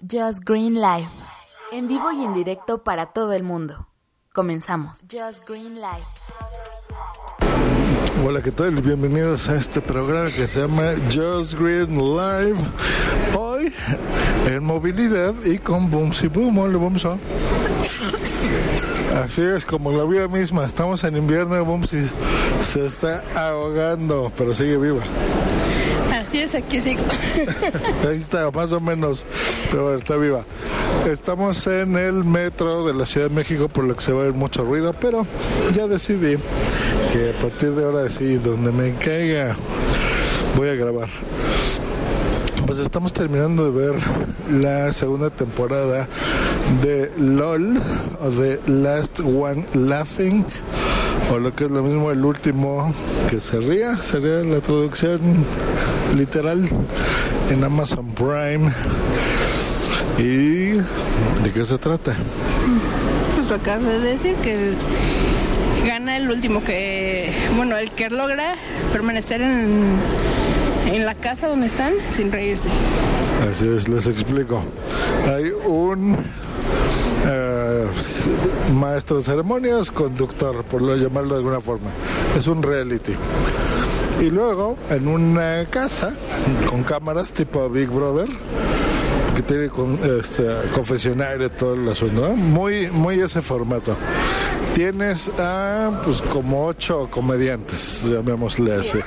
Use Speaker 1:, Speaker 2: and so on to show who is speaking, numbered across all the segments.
Speaker 1: Just Green Live. En vivo y en directo para todo el mundo. Comenzamos. Just Green Live.
Speaker 2: Hola, ¿qué tal? Bienvenidos a este programa que se llama Just Green Live. Hoy en movilidad y con Bumsy Boom. Hola, Bumso. Así es, como la vida misma. Estamos en invierno, Bumsy se está ahogando, pero sigue viva.
Speaker 3: Así es, aquí sí.
Speaker 2: Ahí está, más o menos, pero bueno, está viva. Estamos en el metro de la Ciudad de México, por lo que se va a ver mucho ruido, pero ya decidí que a partir de ahora sí, donde me caiga, voy a grabar. Pues estamos terminando de ver la segunda temporada de LOL, o de Last One Laughing, o lo que es lo mismo, el último que se ría, sería la traducción literal en Amazon Prime. ¿Y de qué se trata?
Speaker 3: Pues lo acabas de decir que gana el último que, bueno, el que logra permanecer en, en la casa donde están sin reírse.
Speaker 2: Así es, les explico. Hay un eh, maestro de ceremonias, conductor, por lo llamarlo de alguna forma. Es un reality. Y luego, en una casa con cámaras tipo Big Brother, que tiene con, este, confesionario y todo el asunto, ¿no? muy, muy ese formato. Tienes a, pues, como ocho comediantes, llamémosle así.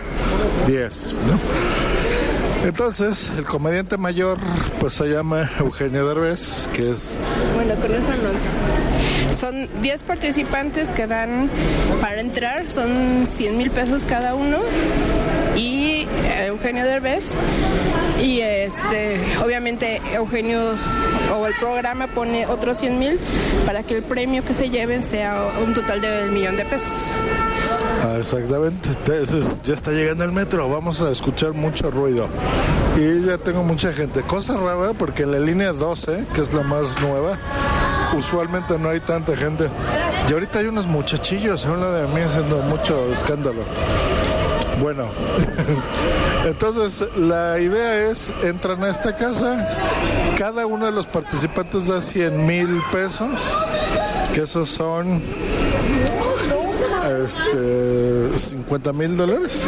Speaker 2: Diez, ¿no? Entonces, el comediante mayor, pues se llama Eugenio Derbez, que es
Speaker 3: Bueno, con no sé. Son 10 participantes que dan para entrar, son 100 mil pesos cada uno. Y eh, Eugenio Derbez. Y este, obviamente Eugenio o el programa pone otros 100 mil para que el premio que se lleven sea un total de un millón de pesos.
Speaker 2: Ah, exactamente. Ya está llegando el metro. Vamos a escuchar mucho ruido. Y ya tengo mucha gente. Cosa rara porque en la línea 12, que es la más nueva, usualmente no hay tanta gente. Y ahorita hay unos muchachillos a un de mí haciendo mucho escándalo. Bueno, entonces la idea es, entran a esta casa, cada uno de los participantes da 100 mil pesos, que esos son este, 50 mil dólares.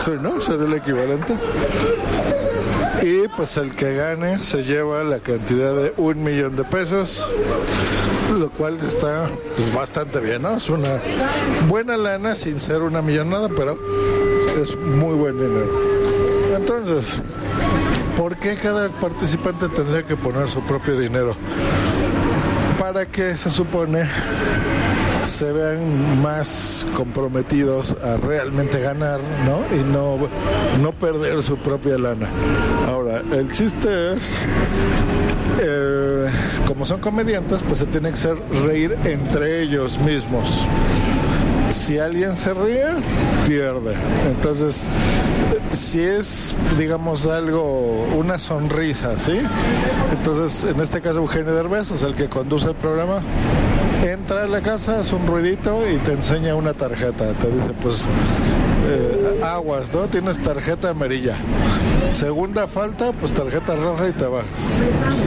Speaker 2: Sí, ¿no? Sería el equivalente. Y pues el que gane se lleva la cantidad de un millón de pesos, lo cual está pues, bastante bien, ¿no? Es una buena lana sin ser una millonada, pero es muy buen dinero. Entonces, ¿por qué cada participante tendría que poner su propio dinero? Para que se supone se vean más comprometidos a realmente ganar, ¿no? Y no, no perder su propia lana. Ahora, el chiste es, eh, como son comediantes, pues se tiene que hacer reír entre ellos mismos. Si alguien se ríe, pierde. Entonces, si es, digamos, algo, una sonrisa, ¿sí? Entonces, en este caso, Eugenio Derbez, es el que conduce el programa, entra a la casa, hace un ruidito y te enseña una tarjeta. Te dice, pues, eh, aguas, ¿no? Tienes tarjeta amarilla. Segunda falta, pues tarjeta roja y te vas.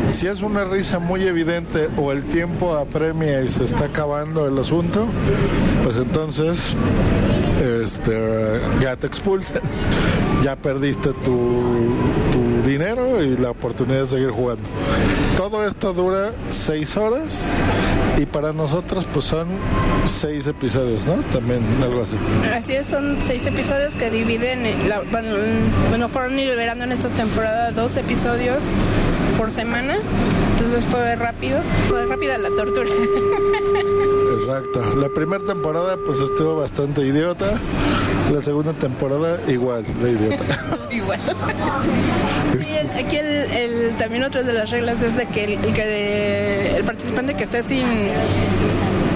Speaker 2: Si es una risa muy evidente o el tiempo apremia y se está acabando el asunto, pues entonces este, ya te expulsan. Ya perdiste tu, tu dinero y la oportunidad de seguir jugando. Todo esto dura seis horas y para nosotros pues son seis episodios, ¿no? También algo así.
Speaker 3: Así es, son seis episodios que dividen, en la- bueno, fueron liberando en esta temporada dos episodios por semana, entonces fue rápido, fue rápida la tortura.
Speaker 2: La primera temporada pues estuvo bastante idiota. La segunda temporada igual, de idiota.
Speaker 3: Igual. Sí, el- aquí el, el- también otra de las reglas es de que el, el que el participante que esté sin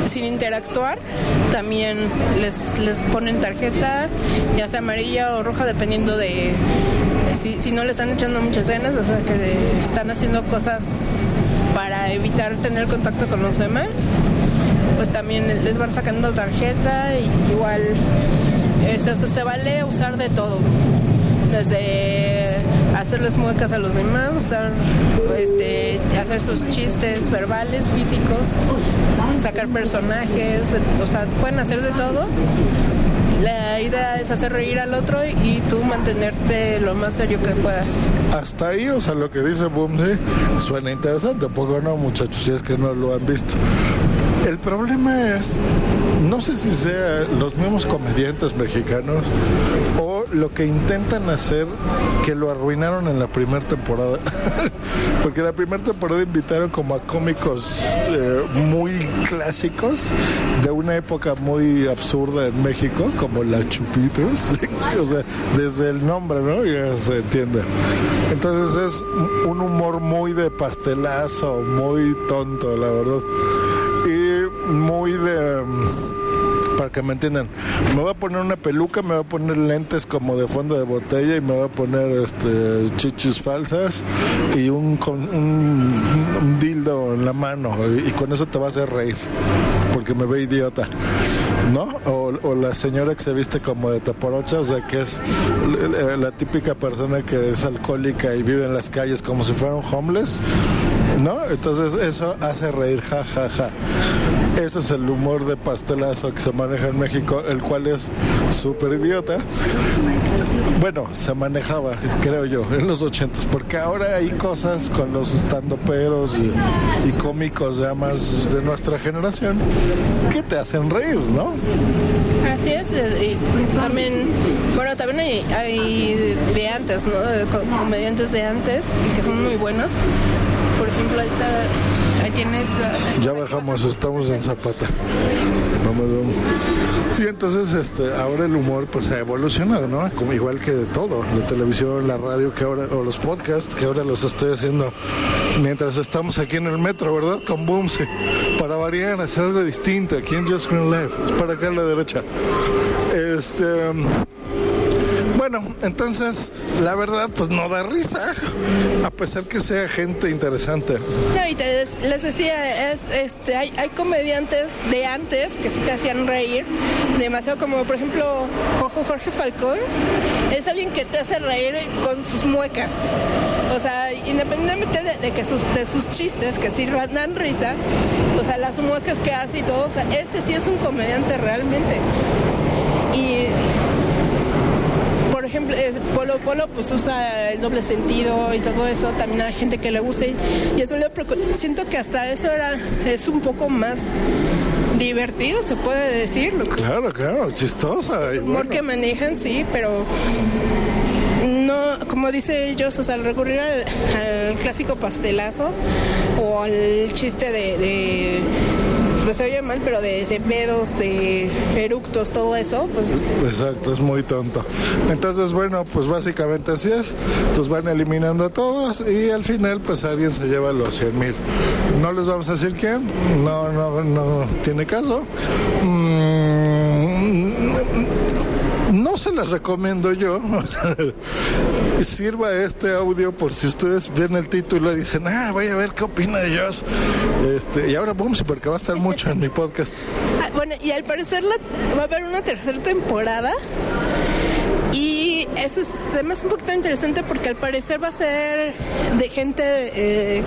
Speaker 3: sin interactuar también les, les ponen tarjeta ya sea amarilla o roja dependiendo de si, si no le están echando muchas ganas o sea que de- están haciendo cosas para evitar tener contacto con los demás pues también les van sacando tarjeta y igual este, o se vale usar de todo desde hacerles muecas a los demás, usar este, hacer sus chistes verbales, físicos, sacar personajes, o sea, pueden hacer de todo. La idea es hacer reír al otro y tú mantenerte lo más serio que puedas.
Speaker 2: Hasta ahí, o sea, lo que dice Boomsy suena interesante, poco no, muchachos, si es que no lo han visto. El problema es, no sé si sea los mismos comediantes mexicanos o lo que intentan hacer que lo arruinaron en la primera temporada. Porque la primera temporada invitaron como a cómicos eh, muy clásicos de una época muy absurda en México, como la Chupitos. o sea, desde el nombre, ¿no? Ya se entiende. Entonces es un humor muy de pastelazo, muy tonto, la verdad muy de para que me entiendan, me voy a poner una peluca, me voy a poner lentes como de fondo de botella y me voy a poner este chichis falsas y un, un, dildo en la mano y, con eso te va a hacer reír porque me ve idiota. ¿no? O, la señora que se viste como de taporocha, o sea, que es la típica persona que es alcohólica y vive en las calles como si fuera un homeless, ¿no? Entonces eso hace reír, ja, ja, ja. Ese es el humor de pastelazo que se maneja en México, el cual es súper idiota. Bueno, se manejaba, creo yo, en los ochentas, porque ahora hay cosas con los estandoperos y, y cómicos ya más de nuestra generación que te hacen reír, ¿no?
Speaker 3: Así es, y también, bueno, también hay, de antes, ¿no? comediantes de antes que son muy buenos. Por ejemplo, ahí está tienes...
Speaker 2: Uh, ya bajamos, estamos en Zapata. Vamos, vamos. Sí, entonces este, ahora el humor pues ha evolucionado, ¿no? Como igual que de todo, la televisión, la radio, que ahora, o los podcasts, que ahora los estoy haciendo mientras estamos aquí en el metro, ¿verdad? Con Boomsy. Para variar, hacer algo distinto aquí en Just Green Life. Es para acá a la derecha. Este bueno, entonces, la verdad, pues no da risa, a pesar que sea gente interesante.
Speaker 3: No, y te, les decía, es, este, hay, comediantes de antes que sí te hacían reír demasiado, como por ejemplo Jorge Falcón, es alguien que te hace reír con sus muecas. O sea, independientemente de, que sus, de sus chistes, que sí dan risa, o sea, las muecas que hace y todo, o sea, ese sí es un comediante realmente. Polo Polo pues usa el doble sentido y todo eso, también hay gente que le gusta y, eso le siento que hasta eso era es un poco más divertido, se puede decir.
Speaker 2: Claro, claro, chistosa.
Speaker 3: El humor que manejan, sí, pero no, como dice ellos, o sea, al recurrir al, clásico pastelazo o al chiste de pues se oye mal, pero de, de, pedos, de eructos, todo eso, pues...
Speaker 2: Exacto, es muy tonto. Entonces, bueno, pues básicamente así es. Entonces van eliminando a todos y al final, pues alguien se lleva los 100 mil. No les vamos a decir quién, no, no, no tiene caso. Mm, no se las recomiendo yo. sirva este audio por si ustedes ven el título y dicen, ah, voy a ver qué opina ellos. Este, y ahora boom, porque va a estar mucho en mi podcast.
Speaker 3: Ah, bueno, y al parecer va a haber una tercera temporada. Y eso es, además un poquito interesante porque al parecer va a ser de gente eh,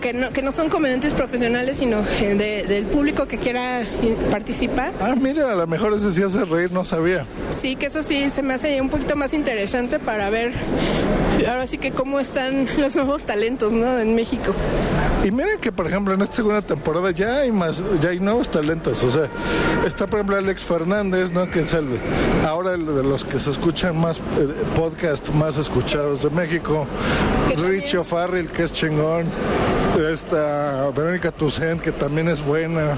Speaker 3: que, no, que no son comediantes profesionales, sino del público que quiera participar.
Speaker 2: Ah, mira, a lo mejor ese sí hace reír, no sabía.
Speaker 3: Sí, que eso sí se me hace un poquito más interesante para ver ahora sí que cómo están los nuevos talentos, ¿no? En México.
Speaker 2: Y miren que, por ejemplo, en esta segunda temporada ya hay más, ya hay nuevos talentos. O sea, está, por ejemplo, Alex Fernández, ¿no? Que es el, ahora el de los que se escuchan más eh, podcast más escuchados de México. Rich O'Farrell, que es chingón. Esta Verónica Tucent, que también es buena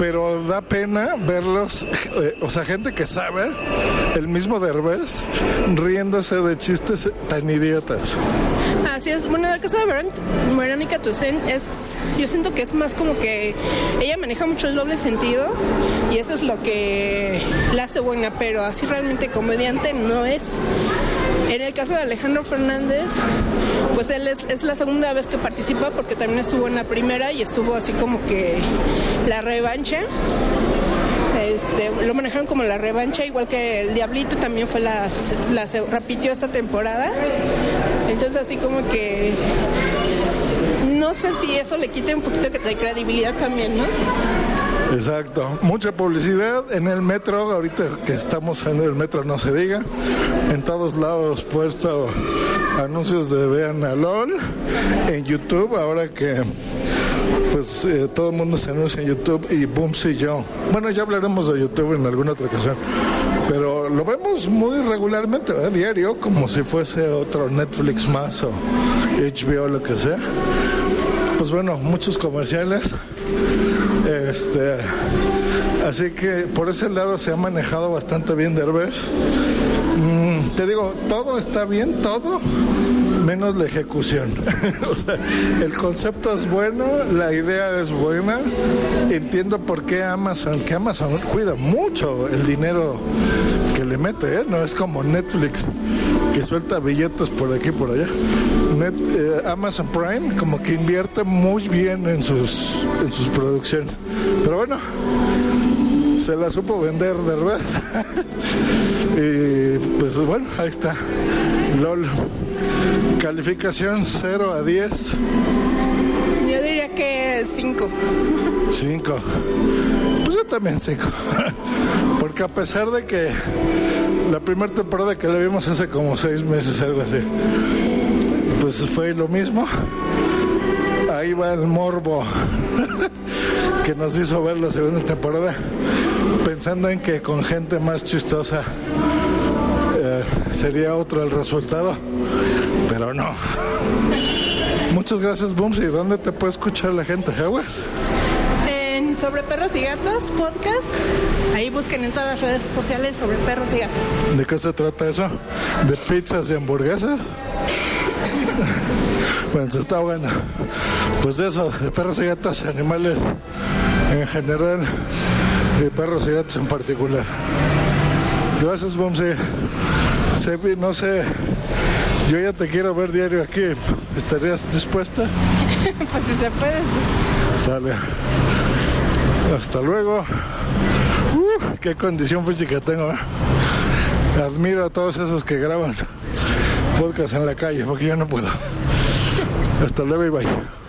Speaker 2: pero da pena verlos, eh, o sea, gente que sabe, el mismo Derbez, riéndose de chistes tan idiotas.
Speaker 3: Así es. Bueno, en el caso de Verónica Toussaint es, yo siento que es más como que ella maneja mucho el doble sentido y eso es lo que la hace buena, pero así realmente comediante no es. En el caso de Alejandro Fernández, pues él es, es, la segunda vez que participa porque también estuvo en la primera y estuvo así como que la revancha. Este, lo manejaron como la revancha, igual que el Diablito también fue la, la repitió esta temporada. Entonces así como que no sé si eso le quite un poquito de credibilidad también, ¿no?
Speaker 2: Exacto, mucha publicidad en el metro, ahorita que estamos en el metro no se diga, en todos lados puesto anuncios de Vean a LOL, en YouTube, ahora que pues eh, todo el mundo se anuncia en YouTube y boom y yo. Bueno, ya hablaremos de YouTube en alguna otra ocasión, pero lo vemos muy regularmente, diario, como si fuese otro Netflix más o HBO, lo que sea. Pues bueno, muchos comerciales. Este, así que por ese lado se ha manejado bastante bien Derbez. Mm, te digo, todo está bien, todo, menos la ejecución. o sea, el concepto es bueno, la idea es buena. Entiendo por qué Amazon, que Amazon cuida mucho el dinero que le mete, ¿eh? no es como Netflix que suelta billetes por aquí y por allá. Eh, Amazon Prime como que invierte muy bien en sus, en sus producciones. Pero bueno, se la supo vender de verdad. y pues bueno, ahí está. LOL. Calificación 0 a 10.
Speaker 3: Yo diría que 5.
Speaker 2: 5. Pues yo también 5. Porque a pesar de que la primera temporada que la vimos hace como 6 meses, algo así, pues fue lo mismo. Ahí va el morbo que nos hizo ver la segunda temporada, pensando en que con gente más chistosa eh, sería otro el resultado, pero no. Muchas gracias, Booms. ¿Y dónde te puede escuchar la gente, Aguas?
Speaker 3: Sobre Perros y Gatos podcast. Ahí busquen en todas las redes sociales sobre perros y gatos.
Speaker 2: ¿De qué se trata eso? ¿De pizzas y hamburguesas? bueno, se está ahogando. Pues eso, de perros y gatos, animales en general y perros y gatos en particular. Gracias, Bomsi. Sebi, no sé, yo ya te quiero ver diario aquí. ¿Estarías dispuesta?
Speaker 3: pues si se puede.
Speaker 2: Sale. Hasta luego. Uh, qué condición física tengo. ¿eh? Admiro a todos esos que graban podcast en la calle, porque yo no puedo. Hasta luego y bye.